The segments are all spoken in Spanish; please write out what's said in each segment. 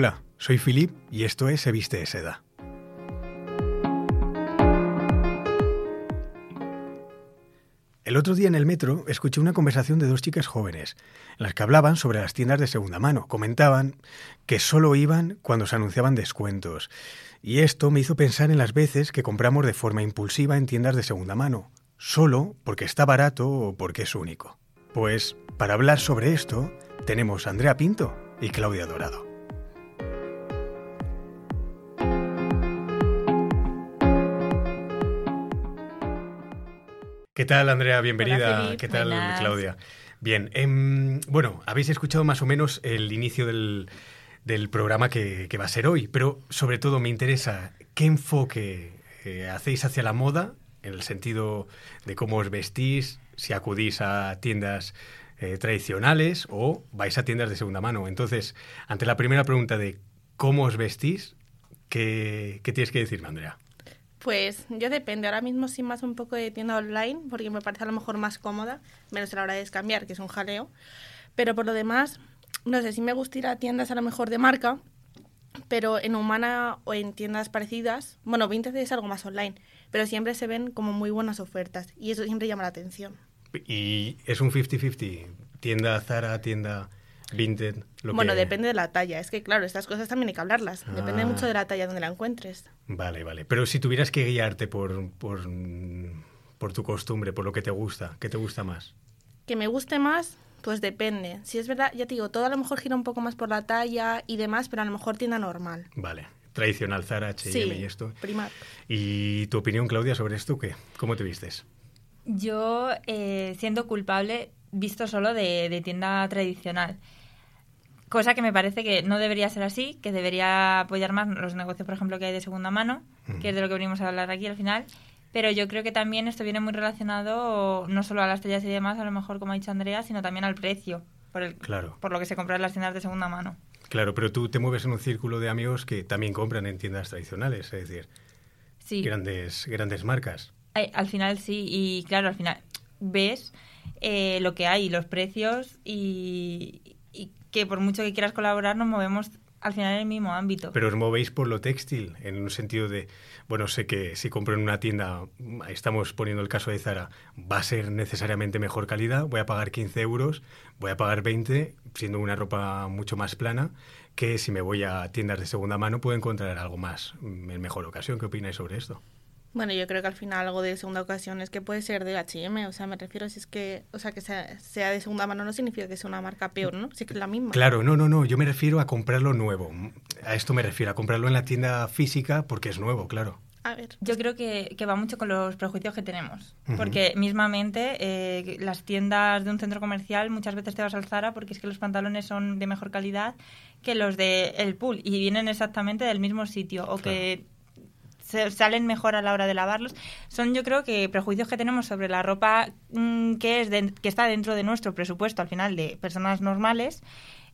Hola, soy Filip y esto es Se Viste de Seda. El otro día en el metro escuché una conversación de dos chicas jóvenes, en las que hablaban sobre las tiendas de segunda mano. Comentaban que solo iban cuando se anunciaban descuentos. Y esto me hizo pensar en las veces que compramos de forma impulsiva en tiendas de segunda mano, solo porque está barato o porque es único. Pues para hablar sobre esto tenemos Andrea Pinto y Claudia Dorado. ¿Qué tal, Andrea? Bienvenida. ¿Qué tal, Claudia? Bien, em, bueno, habéis escuchado más o menos el inicio del, programa que, va a ser hoy, pero sobre todo me interesa qué enfoque eh, hacéis hacia la moda, en el sentido de cómo os vestís, si acudís a tiendas eh, tradicionales o vais a tiendas de segunda mano. Entonces, ante la primera pregunta de cómo os vestís, ¿qué, qué tienes que decirme, Andrea? Pues yo depende, ahora mismo sí más un poco de tienda online, porque me parece a lo mejor más cómoda, menos a la hora de cambiar, que es un jaleo. Pero por lo demás, no sé, si me gusta ir a tiendas a lo mejor de marca, pero en Humana o en tiendas parecidas, bueno, Vinted es algo más online, pero siempre se ven como muy buenas ofertas y eso siempre llama la atención. ¿Y es un 50-50? ¿Tienda Zara, tienda Vinted? bueno, depende de la talla. Es que, claro, estas cosas también hay que hablarlas. Depende ah. mucho de la talla donde la encuentres. Vale, vale. Pero si tuvieras que guiarte por, por, por tu costumbre, por lo que te gusta, ¿qué te gusta más? Que me guste más, pues depende. Si es verdad, ya te digo, todo a lo mejor gira un poco más por la talla y demás, pero a lo mejor tienda normal. Vale. Tradicional Zara, H&M y esto. Primar. ¿Y tu opinión, Claudia, sobre esto qué? ¿Cómo te vistes? Yo, eh, siendo culpable, visto solo de, tienda tradicional. Cosa que me parece que no debería ser así, que debería apoyar más los negocios, por ejemplo, que hay de segunda mano, que es de lo que venimos a hablar aquí al final. Pero yo creo que también esto viene muy relacionado no solo a las tallas y demás, a lo mejor como ha dicho Andrea, sino también al precio, por, el, claro. por lo que se compra en las tiendas de segunda mano. Claro, pero tú te mueves en un círculo de amigos que también compran en tiendas tradicionales, es decir, sí. grandes, grandes marcas al final sí, y claro, al final ves eh, lo que hay, los precios y, que por mucho que quieras colaborar nos movemos al final en el mismo ámbito. Pero os movéis por lo textil, en un sentido de, bueno, sé que si compro en una tienda, estamos poniendo el caso de Zara, va a ser necesariamente mejor calidad, voy a pagar 15 euros, voy a pagar 20, siendo una ropa mucho más plana, que si me voy a tiendas de segunda mano puedo encontrar algo más en mejor ocasión. ¿Qué opináis sobre esto? Bueno, yo creo que al final algo de segunda ocasión es que puede ser de H&M, o sea, me refiero si es que, o sea, que sea, de segunda mano no significa que sea una marca peor, ¿no? Si es que es la misma. Claro, no, no, no, yo me refiero a comprarlo nuevo. A esto me refiero, a comprarlo en la tienda física porque es nuevo, claro. A ver. Yo creo que, que va mucho con los prejuicios que tenemos, porque mismamente eh, las tiendas de un centro comercial muchas veces te vas al Zara porque es que los pantalones son de mejor calidad que los de el pool y vienen exactamente del mismo sitio o que salen mejor a la hora de lavarlos. Son yo creo que prejuicios que tenemos sobre la ropa mm, que, es que está dentro de nuestro presupuesto al final de personas normales,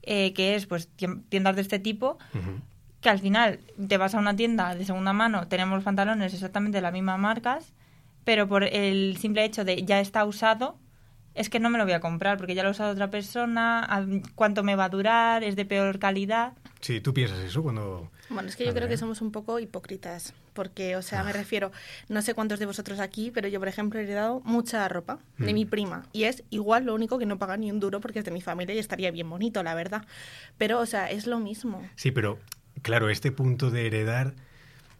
eh, que es pues tiendas de este tipo. que al final te vas a una tienda de segunda mano, tenemos pantalones exactamente de las mismas marcas, pero por el simple hecho de ya está usado, es que no me lo voy a comprar porque ya lo ha usado otra persona, cuánto me va a durar, es de peor calidad. Sí, tú piensas eso cuando... Bueno, es que yo creo que somos un poco hipócritas, porque, o sea, me ah. refiero, no sé cuántos de vosotros aquí, pero yo, por ejemplo, he heredado mucha ropa de mi mm. prima y es igual lo único que no paga ni un duro porque es de mi familia y estaría bien bonito, la verdad. Pero, o sea, es lo mismo. Sí, pero, claro, este punto de heredar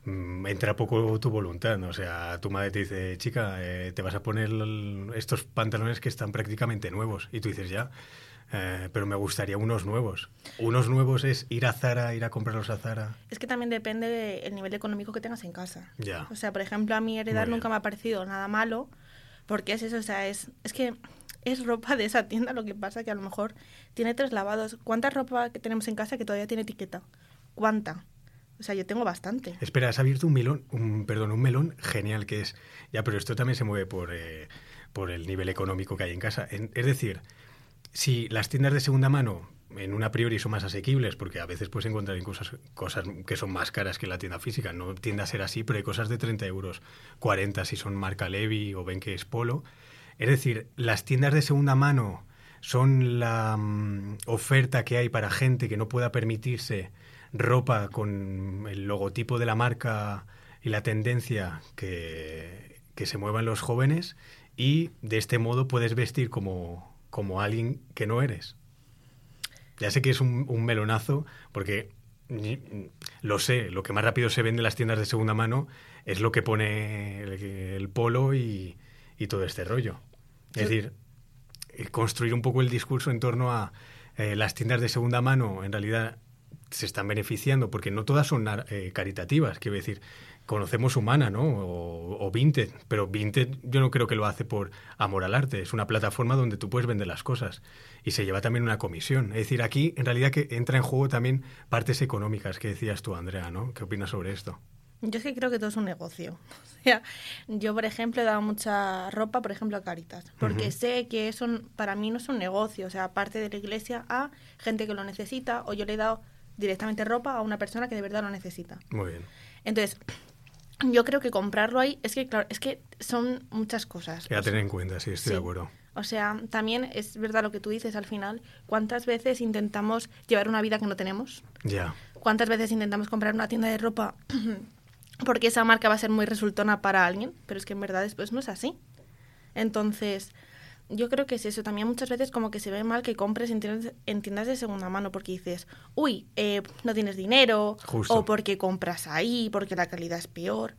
Mm, entra poco tu voluntad, ¿no? O sea, tu madre te dice, chica, eh, te vas a poner estos pantalones que están prácticamente nuevos. Y tú dices, ya, eh, pero me gustaría unos nuevos. Unos nuevos es ir a Zara, ir a comprarlos a Zara. Es que también depende del nivel económico que tengas en casa. Ya. O sea, por ejemplo, a mí heredar nunca me ha parecido nada malo, porque es eso, o sea, es, es que es ropa de esa tienda, lo que pasa que a lo mejor tiene tres lavados. ¿Cuánta ropa que tenemos en casa que todavía tiene etiqueta? ¿Cuánta? O sea, yo tengo bastante. Espera, has abierto un melón, un, perdón, un melón genial que es. Ya, pero esto también se mueve por, eh, por el nivel económico que hay en casa. es decir, si las tiendas de segunda mano en una priori son más asequibles, porque a veces puedes encontrar cosas, cosas que son más caras que la tienda física. No tiende a ser así, pero hay cosas de 30 euros, 40 si son marca Levi o ven que es Polo. Es decir, las tiendas de segunda mano son la mm, oferta que hay para gente que no pueda permitirse ropa con el logotipo de la marca y la tendencia que, que se muevan los jóvenes y de este modo puedes vestir como, como alguien que no eres. Ya sé que es un, un melonazo porque lo sé, lo que más rápido se vende en las tiendas de segunda mano es lo que pone el, polo y, todo este rollo. Es decir, eh, construir un poco el discurso en torno a eh, las tiendas de segunda mano, en realidad se están beneficiando, porque no todas son eh, caritativas, quiero decir, conocemos Humana, ¿no? O, o, Vinted, pero Vinted yo no creo que lo hace por amor al arte, es una plataforma donde tú puedes vender las cosas y se lleva también una comisión. Es decir, aquí en realidad que entra en juego también partes económicas que decías tú, Andrea, ¿no? ¿Qué opinas sobre esto? Yo es que creo que todo es un negocio. O sea, yo, por ejemplo, he dado mucha ropa, por ejemplo, a Caritas, porque sé que eso para mí no es un negocio, o sea, parte de la iglesia a gente que lo necesita, o yo le he dado directamente ropa a una persona que de verdad lo necesita. Muy bien. Entonces, yo creo que comprarlo ahí es que, claro, es que son muchas cosas. Ya tener en cuenta, sí, estoy de acuerdo. O sea, también es verdad lo que tú dices al final. ¿Cuántas veces intentamos llevar una vida que no tenemos? Ya. ¿Cuántas veces intentamos comprar una tienda de ropa porque esa marca va a ser muy resultona para alguien? Pero es que en verdad después no es así. Entonces, yo creo que es eso. También muchas veces como que se ve mal que compres en tiendas, de segunda mano porque dices, uy, eh, no tienes dinero, o porque compras ahí, porque la calidad es peor.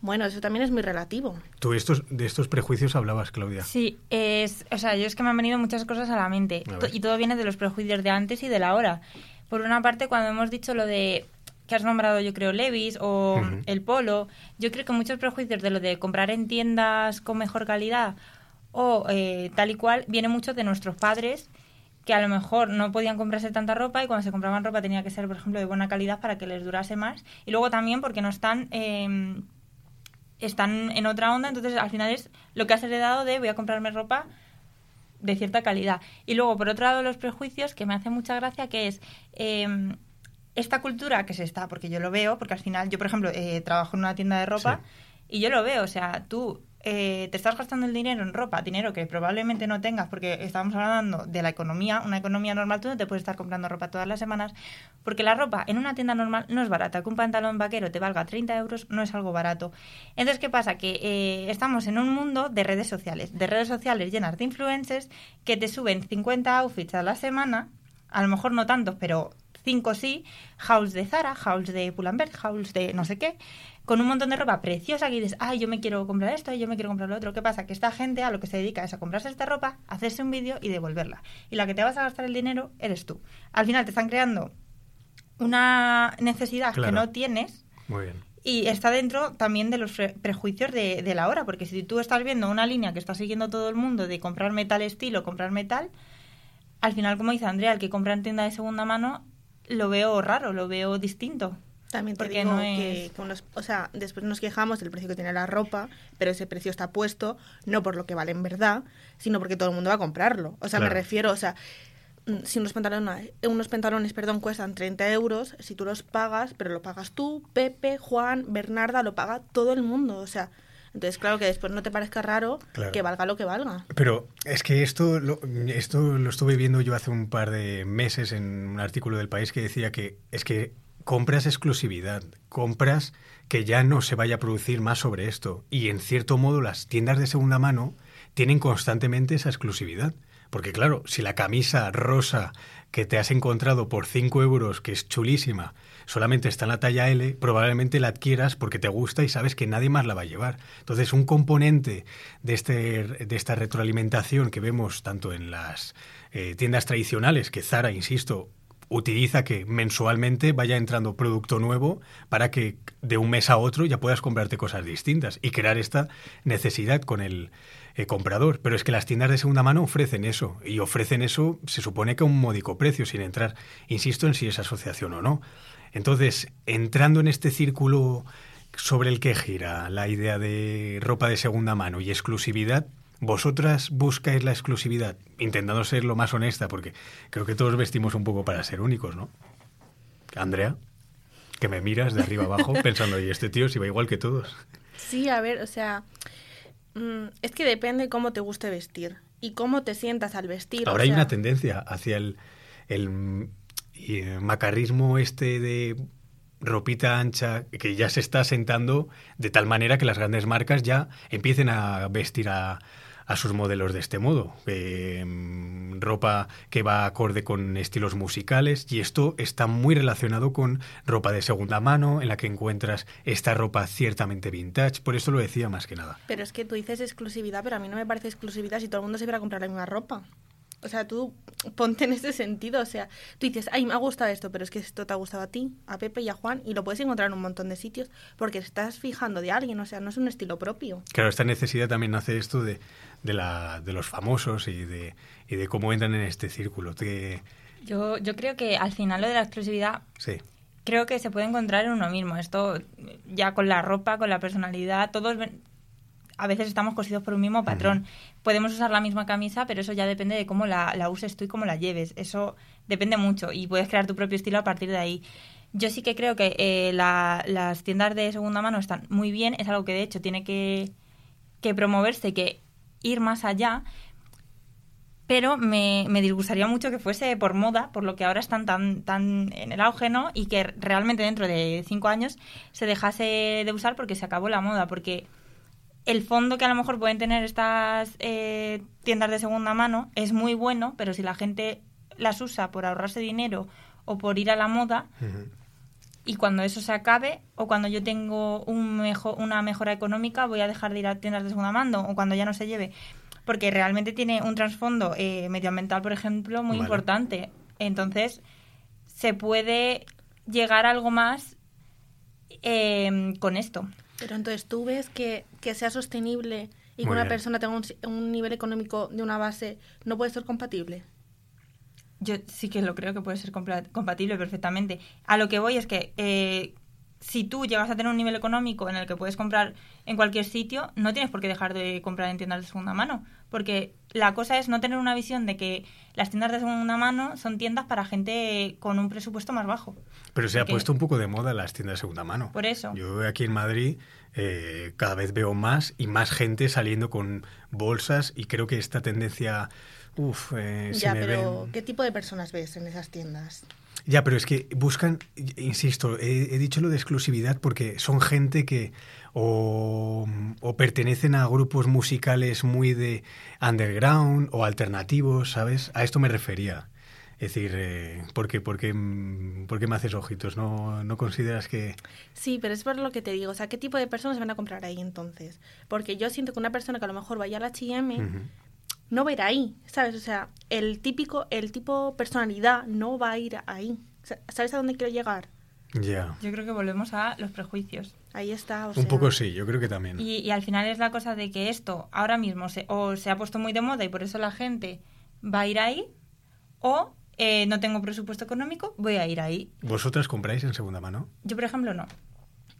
Bueno, eso también es muy relativo. Tú estos, de estos prejuicios hablabas, Claudia. Sí, es, o sea, yo es que me han venido muchas cosas a la mente y todo viene de los prejuicios de antes y de la hora. Por una parte, cuando hemos dicho lo de que has nombrado, yo creo, Levis o el Polo, yo creo que muchos prejuicios de lo de comprar en tiendas con mejor calidad o eh, tal y cual viene mucho de nuestros padres que a lo mejor no podían comprarse tanta ropa y cuando se compraban ropa tenía que ser, por ejemplo, de buena calidad para que les durase más. Y luego también porque no están, em, están en otra onda, entonces al final es lo que has heredado de voy a comprarme ropa de cierta calidad. Y luego, por otro lado, los prejuicios, que me hace mucha gracia, que es em, esta cultura que se está, porque yo lo veo, porque al final yo, por ejemplo, eh, trabajo en una tienda de ropa y yo lo veo, o sea, tú eh, te estás gastando el dinero en ropa, dinero que probablemente no tengas, porque estábamos hablando de la economía, una economía normal, tú no te puedes estar comprando ropa todas las semanas, porque la ropa en una tienda normal no es barata, que un pantalón vaquero te valga 30 euros no es algo barato. Entonces, ¿qué pasa? Que eh, estamos en un mundo de redes sociales, de redes sociales llenas de influencers que te suben 50 outfits a la semana, a lo mejor no tantos, pero 5 sí, house de Zara, house de Pull&Bear, house de no sé qué, con un montón de ropa preciosa que dices, ay, yo me quiero comprar esto, yo me quiero comprar lo otro. ¿Qué pasa? Que esta gente a lo que se dedica es a comprarse esta ropa, hacerse un vídeo y devolverla. Y la que te vas a gastar el dinero eres tú. Al final te están creando una necesidad que no tienes. Muy bien. Y está dentro también de los prejuicios de, de, la hora, porque si tú estás viendo una línea que está siguiendo todo el mundo de comprar metal estilo, comprar metal, al final, como dice Andrea, el que compra en tienda de segunda mano, lo veo raro, lo veo distinto. También porque no que, o sea, después nos quejamos del precio que tiene la ropa, pero ese precio está puesto no por lo que vale en verdad, sino porque todo el mundo va a comprarlo. O sea, me refiero, o sea, mm, si unos pantalones, unos pantalones perdón, cuestan 30 euros, si tú los pagas, pero lo pagas tú, Pepe, Juan, Bernarda, lo paga todo el mundo. O sea, entonces, claro que después no te parezca raro que valga lo que valga. Pero es que esto lo, esto lo estuve viendo yo hace un par de meses en un artículo del país que decía que es que compras exclusividad, compras que ya no se vaya a producir más sobre esto. Y en cierto modo las tiendas de segunda mano tienen constantemente esa exclusividad. Porque claro, si la camisa rosa que te has encontrado por 5 euros, que es chulísima, solamente está en la talla L, probablemente la adquieras porque te gusta y sabes que nadie más la va a llevar. Entonces, un componente de, este, de esta retroalimentación que vemos tanto en las eh, tiendas tradicionales, que Zara, insisto, utiliza que mensualmente vaya entrando producto nuevo para que de un mes a otro ya puedas comprarte cosas distintas y crear esta necesidad con el eh, comprador. Pero es que las tiendas de segunda mano ofrecen eso y ofrecen eso, se supone que a un módico precio, sin entrar, insisto, en si es asociación o no. Entonces, entrando en este círculo sobre el que gira la idea de ropa de segunda mano y exclusividad, ¿Vosotras buscáis la exclusividad? Intentando ser lo más honesta, porque creo que todos vestimos un poco para ser únicos, ¿no? Andrea, que me miras de arriba abajo pensando, y este tío si va igual que todos. Sí, a ver, o sea, mm, es que depende cómo te guste vestir y cómo te sientas al vestir. Ahora hay una tendencia hacia el, el eh, macarrismo este de ropita ancha que ya se está sentando de tal manera que las grandes marcas ya empiecen a vestir a, a sus modelos de este modo. Mm, ropa que va acorde con estilos musicales y esto está muy relacionado con ropa de segunda mano en la que encuentras esta ropa ciertamente vintage. Por eso lo decía más que nada. Pero es que tú dices exclusividad, pero a mí no me parece exclusividad si todo el mundo se viera a comprar la misma ropa. O sea, tú ponte en ese sentido. O sea, tú dices, ay, me ha gustado esto, pero es que esto te ha gustado a ti, a Pepe y a Juan, y lo puedes encontrar en un montón de sitios porque estás fijando de alguien. O sea, no es un estilo propio. Claro, esta necesidad también nace esto de, de, la, de los famosos y de, y de cómo entran en este círculo. Yo, yo creo que al final lo de la exclusividad. Sí. Creo que se puede encontrar en uno mismo. Esto ya con la ropa, con la personalidad, todos a veces estamos cosidos por un mismo patrón. Podemos usar la misma camisa, pero eso ya depende de cómo la, uses tú y cómo la lleves. Eso depende mucho y puedes crear tu propio estilo a partir de ahí. Yo sí que creo que eh, las tiendas de segunda mano están muy bien, es algo que de hecho tiene que, que promoverse, que ir más allá, pero me, me, disgustaría mucho que fuese por moda, por lo que ahora están tan, tan en el auge, ¿no? Y que realmente dentro de cinco años se dejase de usar porque se acabó la moda, porque el fondo que a lo mejor pueden tener estas eh, tiendas de segunda mano es muy bueno, pero si la gente las usa por ahorrarse dinero o por ir a la moda, y cuando eso se acabe o cuando yo tengo un mejor, una mejora económica voy a dejar de ir a tiendas de segunda mano o cuando ya no se lleve, porque realmente tiene un trasfondo eh, medioambiental, por ejemplo, muy importante. Entonces, se puede llegar a algo más eh, con esto. Pero entonces tú ves que, que sea sostenible y que una persona tenga un, nivel económico de una base no puede ser compatible. Yo sí que lo creo que puede ser compatible perfectamente. A lo que voy es que eh, si tú llegas a tener un nivel económico en el que puedes comprar en cualquier sitio, no tienes por qué dejar de comprar en tiendas de segunda mano. Porque la cosa es no tener una visión de que las tiendas de segunda mano son tiendas para gente con un presupuesto más bajo. Pero se ha puesto un poco de moda las tiendas de segunda mano. Por eso. Yo aquí en Madrid eh, cada vez veo más y más gente saliendo con bolsas y creo que esta tendencia... Uf, eh, ya, pero ¿qué tipo de personas ves en esas tiendas? Ya, pero es que buscan, insisto, he, dicho lo de exclusividad porque son gente que o, pertenecen a grupos musicales muy de underground o alternativos, ¿sabes? A esto me refería. Es decir, eh, ¿por, qué, por, qué, me haces ojitos? ¿No, ¿No consideras que...? Sí, pero es por lo que te digo. O sea, ¿qué tipo de personas van a comprar ahí entonces? Porque yo siento que una persona que a lo mejor vaya a la H&M no va a ir ahí, ¿sabes? O sea, el típico, el tipo personalidad no va a ir ahí. ¿Sabes a dónde quiero llegar? Ya. Yo creo que volvemos a los prejuicios. Ahí está. Un poco sí, yo creo que también. Y, al final es la cosa de que esto ahora mismo se, o se ha puesto muy de moda y por eso la gente va a ir ahí, o eh, no tengo presupuesto económico, voy a ir ahí. ¿Vosotras compráis en segunda mano? Yo, por ejemplo, no.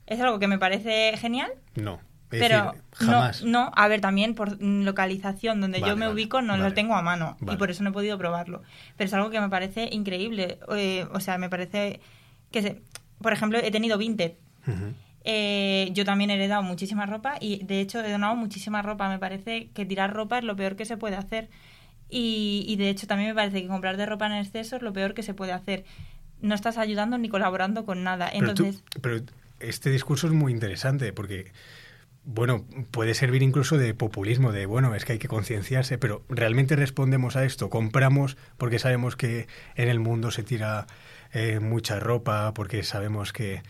¿Es algo que me parece genial? No. Pero jamás. No, a ver, también por localización, donde yo me ubico, no lo tengo a mano y por eso no he podido probarlo. Pero es algo que me parece increíble. Eh, o sea, me parece que, se, por ejemplo, he tenido Vinted. Eh, yo también he heredado muchísima ropa y de hecho he donado muchísima ropa. Me parece que tirar ropa es lo peor que se puede hacer. Y, de hecho también me parece que comprar de ropa en exceso es lo peor que se puede hacer. No estás ayudando ni colaborando con nada. Entonces... Pero, este discurso es muy interesante porque, bueno, puede servir incluso de populismo, de, bueno, es que hay que concienciarse, pero realmente respondemos a esto. Compramos porque sabemos que en el mundo se tira eh, mucha ropa, porque sabemos que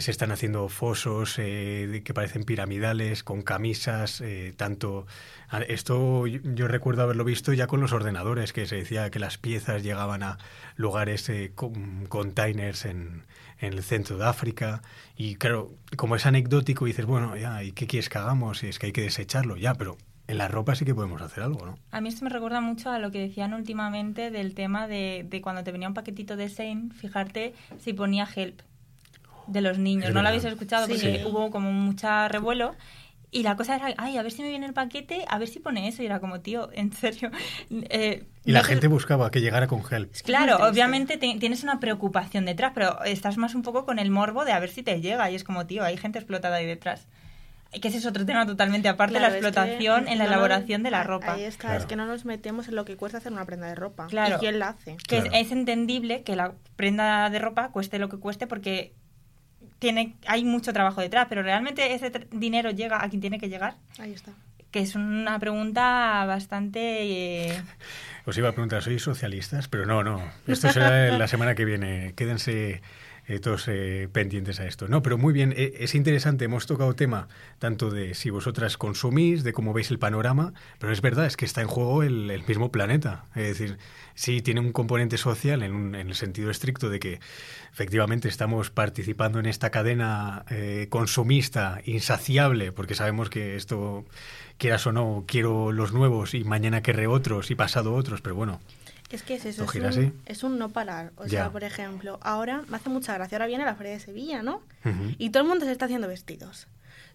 se están haciendo fosos eh, que parecen piramidales con camisas, eh, tanto... Esto yo, recuerdo haberlo visto ya con los ordenadores, que se decía que las piezas llegaban a lugares, con containers en, el centro de África. Y claro, como es anecdótico, dices, bueno, ya, ¿y qué quieres que hagamos? Es que hay que desecharlo, ya, pero en la ropa sí que podemos hacer algo, ¿no? A mí esto me recuerda mucho a lo que decían últimamente del tema de, de cuando te venía un paquetito de Sein, fijarte si ponía help de los niños. ¿No lo habéis escuchado? Porque hubo como mucha revuelo. Y la cosa era, ay, a ver si me viene el paquete, a ver si pone eso. Y era como, tío, en serio. Eh, y la gente buscaba que llegara con gel. Claro, obviamente tienes una preocupación detrás, pero estás más un poco con el morbo de a ver si te llega. Y es como, tío, hay gente explotada ahí detrás. que ese es otro tema totalmente aparte, la explotación en la elaboración de la ropa. Ahí está, es que no nos metemos en lo que cuesta hacer una prenda de ropa. Claro. ¿Y quién la hace? Que es, entendible que la prenda de ropa cueste lo que cueste porque tiene hay mucho trabajo detrás, pero realmente ese dinero llega a quien tiene que llegar. Ahí está. Que es una pregunta bastante... Eh, Os iba a preguntar, ¿sois socialistas? Pero no, no. Esto será la semana que viene. Quédense eh, todos eh, pendientes a esto. No, pero muy bien, eh, es interesante, hemos tocado tema tanto de si vosotras consumís, de cómo veis el panorama, pero es verdad, es que está en juego el, mismo planeta. Es decir, sí tiene un componente social en, el sentido estricto de que efectivamente estamos participando en esta cadena consumista insaciable, porque sabemos que esto, quieras o no, quiero los nuevos y mañana querré otros y pasado otros, pero bueno. Es que es eso, es un, es un, no parar. O sea, por ejemplo, ahora me hace mucha gracia, ahora viene la Feria de Sevilla, ¿no? Y todo el mundo se está haciendo vestidos.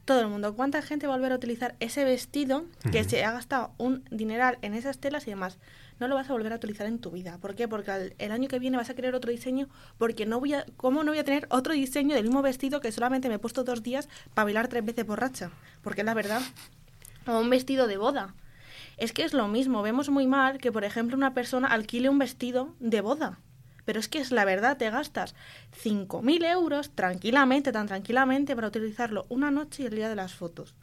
Todo el mundo. ¿Cuánta gente va a volver a utilizar ese vestido que se ha gastado un dineral en esas telas y demás? No lo vas a volver a utilizar en tu vida. ¿Por qué? Porque el año que viene vas a querer otro diseño, porque no voy a, ¿cómo no voy a tener otro diseño del mismo vestido que solamente me he puesto dos días para bailar tres veces borracha? Porque es la verdad. O un vestido de boda es que es lo mismo, vemos muy mal que, por ejemplo, una persona alquile un vestido de boda. Pero es que es la verdad, te gastas 5.000 euros tranquilamente, tan tranquilamente, para utilizarlo una noche y el día de las fotos.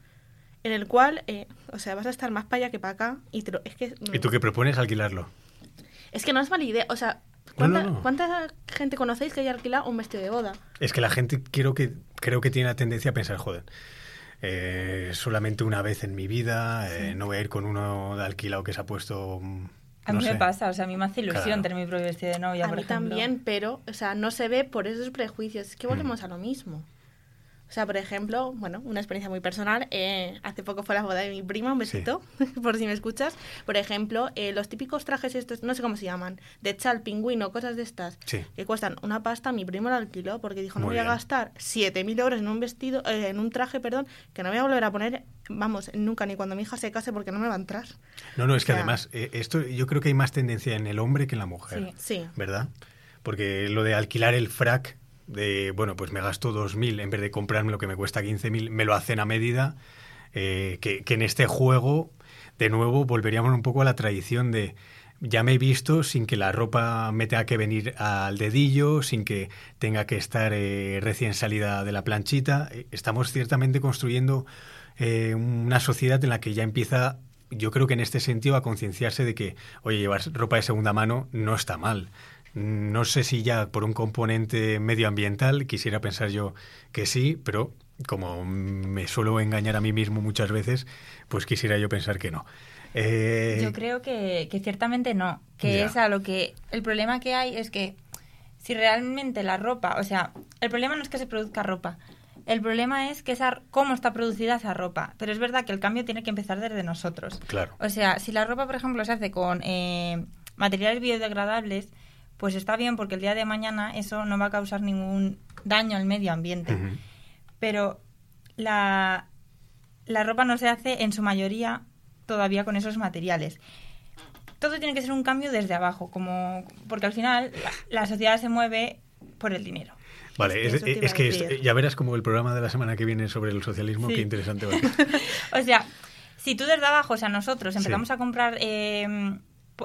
En el cual, eh, o sea, vas a estar más para allá que para acá. Y, es que, ¿Y tú qué propones alquilarlo? Es que no es mala idea. O sea, ¿cuánta, gente conocéis que haya alquilado un vestido de boda? Es que la gente quiero que, creo que tiene la tendencia a pensar, joder, eh, solamente una vez en mi vida, eh, no voy a ir con uno de alquilado que se ha puesto... Mm, a mí me pasa, o sea, a mí me hace ilusión tener mi propio vestido de novia, a mí también, pero, o sea, no se ve por esos prejuicios. Es que volvemos mm. a lo mismo. O sea, por ejemplo, bueno, una experiencia muy personal. Eh, hace poco fue la boda de mi prima, un besito, por si me escuchas. Por ejemplo, eh, los típicos trajes estos, no sé cómo se llaman, de chal, pingüino, cosas de estas, que cuestan una pasta, mi primo lo alquiló porque dijo, no voy a gastar 7.000 euros en un vestido, eh, en un traje, perdón, que no voy a volver a poner, vamos, nunca, ni cuando mi hija se case porque no me va a entrar. No, no, es que además, esto yo creo que hay más tendencia en el hombre que en la mujer, sí. ¿verdad? Porque lo de alquilar el frac de, bueno, pues me gasto 2.000 en vez de comprarme lo que me cuesta 15.000, me lo hacen a medida, eh, que, en este juego, de nuevo, volveríamos un poco a la tradición de ya me he visto sin que la ropa me tenga que venir al dedillo, sin que tenga que estar eh, recién salida de la planchita. Estamos ciertamente construyendo eh, una sociedad en la que ya empieza, yo creo que en este sentido, a concienciarse de que, oye, llevar ropa de segunda mano no está mal. No sé si ya por un componente medioambiental, quisiera pensar yo que sí, pero como me suelo engañar a mí mismo muchas veces, pues quisiera yo pensar que no. Eh, yo creo que, ciertamente no, que es a lo que el problema que hay es que si realmente la ropa, o sea, el problema no es que se produzca ropa, el problema es que esa, cómo está producida esa ropa. Pero es verdad que el cambio tiene que empezar desde nosotros. Claro. O sea, si la ropa, por ejemplo, se hace con eh, materiales biodegradables, pues está bien porque el día de mañana eso no va a causar ningún daño al medio ambiente. Pero la, la ropa no se hace en su mayoría todavía con esos materiales. Todo tiene que ser un cambio desde abajo, como porque al final la, sociedad se mueve por el dinero. Vale, es, que ya verás como el programa de la semana que viene sobre el socialismo, qué interesante va a ser. o sea, si tú desde abajo, o sea, nosotros empezamos a comprar eh,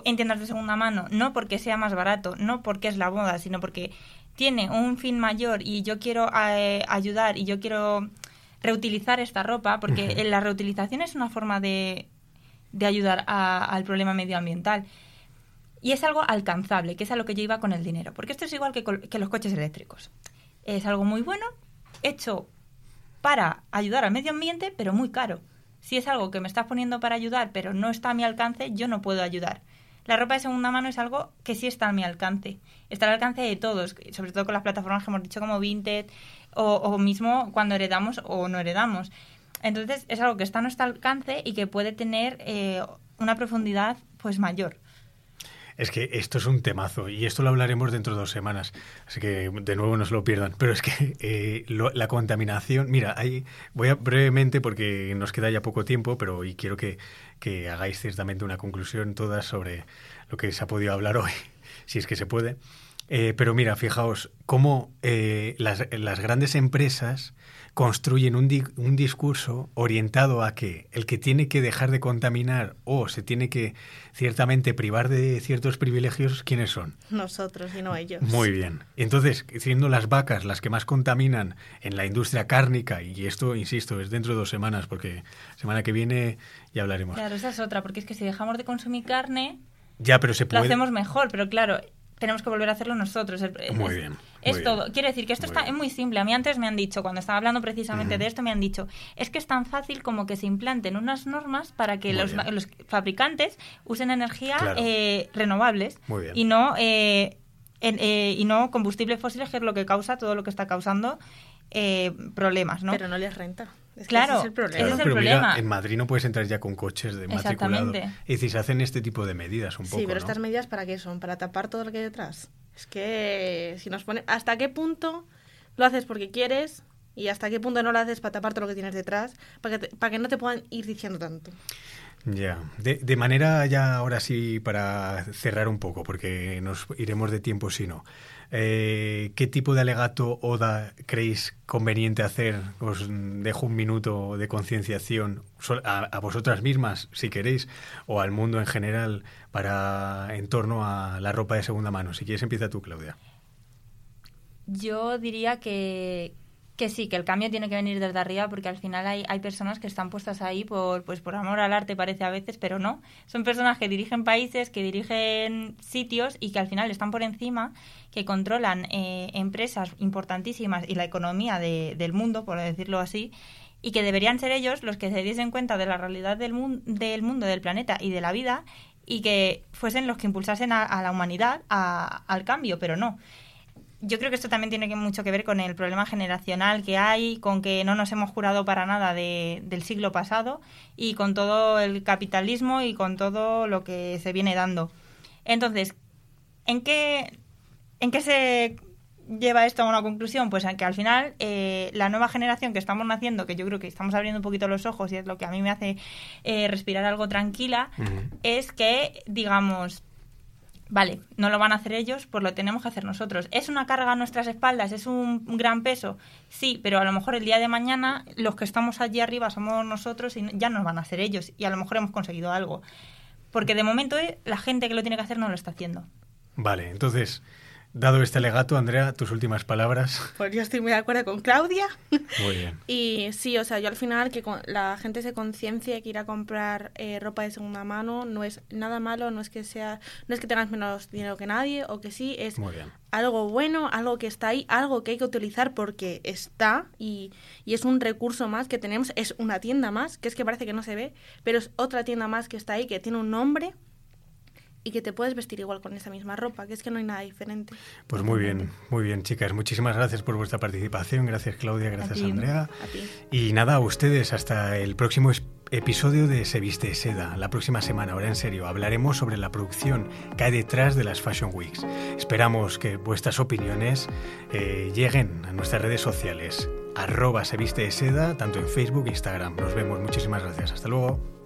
en tiendas de segunda mano, no porque sea más barato, no porque es la moda, sino porque tiene un fin mayor y yo quiero eh, ayudar y yo quiero reutilizar esta ropa, porque la reutilización es una forma de, de ayudar al problema medioambiental. Y es algo alcanzable, que es a lo que yo iba con el dinero. Porque esto es igual que, que los coches eléctricos. Es algo muy bueno, hecho para ayudar al medio ambiente, pero muy caro. Si es algo que me estás poniendo para ayudar, pero no está a mi alcance, yo no puedo ayudar. La ropa de segunda mano es algo que sí está a mi alcance. Está al alcance de todos, sobre todo con las plataformas que hemos dicho como Vinted o, mismo cuando heredamos o no heredamos. Entonces es algo que está a nuestro alcance y que puede tener eh, una profundidad pues mayor. Es que esto es un temazo y esto lo hablaremos dentro de dos semanas, así que de nuevo no se lo pierdan. Pero es que eh, la contaminación, mira, ahí voy a brevemente porque nos queda ya poco tiempo, pero y quiero que, hagáis ciertamente una conclusión todas sobre lo que se ha podido hablar hoy, si es que se puede. Eh, pero mira, fijaos cómo eh, las, grandes empresas construyen un, un, discurso orientado a que el que tiene que dejar de contaminar o se tiene que ciertamente privar de ciertos privilegios, ¿quiénes son? Nosotros y no ellos. Muy bien. Entonces, siendo las vacas las que más contaminan en la industria cárnica, y esto, insisto, es dentro de dos semanas, porque semana que viene ya hablaremos. Claro, esa es otra, porque es que si dejamos de consumir carne, ya, pero se puede... lo hacemos mejor, pero claro, tenemos que volver a hacerlo nosotros. Muy bien. es todo. Quiere decir que esto está, es muy simple. A mí antes me han dicho, cuando estaba hablando precisamente de esto, me han dicho, es que es tan fácil como que se implanten unas normas para que los, fabricantes usen energía eh, renovables y no... Eh, eh, y no combustibles fósiles, que es lo que causa todo lo que está causando problemas, ¿no? Pero no les renta claro, ese es el problema. en Madrid no puedes entrar ya con coches de matriculado. Y si se hacen este tipo de medidas un poco. Sí, pero estas medidas para qué son? Para tapar todo lo que hay detrás. Es que si nos pone hasta qué punto lo haces porque quieres y hasta qué punto no lo haces para tapar todo lo que tienes detrás, para que, para que no te puedan ir diciendo tanto. Ya, de, de, manera ya ahora sí para cerrar un poco, porque nos iremos de tiempo si no. Eh, ¿Qué tipo de alegato ODA creéis conveniente hacer? Os dejo un minuto de concienciación a, vosotras mismas, si queréis, o al mundo en general, para en torno a la ropa de segunda mano. Si quieres, empieza tú, Claudia. Yo diría que, que sí, que el cambio tiene que venir desde arriba porque al final hay, hay personas que están puestas ahí por, pues por amor al arte parece a veces, pero no. Son personas que dirigen países, que dirigen sitios y que al final están por encima, que controlan eh, empresas importantísimas y la economía del mundo, por decirlo así, y que deberían ser ellos los que se diesen cuenta de la realidad del, del mundo, del planeta y de la vida y que fuesen los que impulsasen a, la humanidad al cambio, pero no yo creo que esto también tiene mucho que ver con el problema generacional que hay, con que no nos hemos jurado para nada de, del siglo pasado y con todo el capitalismo y con todo lo que se viene dando. Entonces, ¿en qué, en qué se lleva esto a una conclusión? Pues que al final eh, la nueva generación que estamos naciendo, que yo creo que estamos abriendo un poquito los ojos y es lo que a mí me hace eh, respirar algo tranquila, es que, digamos, Vale, no lo van a hacer ellos, pues lo tenemos que hacer nosotros. ¿Es una carga a nuestras espaldas? ¿Es un gran peso? Sí, pero a lo mejor el día de mañana los que estamos allí arriba somos nosotros y ya nos van a hacer ellos y a lo mejor hemos conseguido algo. Porque de momento eh, la gente que lo tiene que hacer no lo está haciendo. Vale, entonces Dado este legato, Andrea, tus últimas palabras. Pues yo estoy muy de acuerdo con Claudia. Muy bien. y sí, o sea, yo al final que la gente se conciencie que ir a comprar eh, ropa de segunda mano no es nada malo, no es que sea, no es que tengas menos dinero que nadie o que sí, es algo bueno, algo que está ahí, algo que hay que utilizar porque está y, y es un recurso más que tenemos, es una tienda más, que es que parece que no se ve, pero es otra tienda más que está ahí, que tiene un nombre y que te puedes vestir igual con esa misma ropa, que es que no hay nada diferente. Pues muy bien, muy bien, chicas. Muchísimas gracias por vuestra participación. Gracias, Claudia. Gracias, Andrea. Y nada, a ustedes, hasta el próximo episodio de Se Viste Seda. La próxima semana, ahora en serio, hablaremos sobre la producción que hay detrás de las Fashion Weeks. Esperamos que vuestras opiniones eh, lleguen a nuestras redes sociales. Arroba Se Viste Seda, tanto en Facebook e Instagram. Nos vemos. Muchísimas gracias. Hasta luego.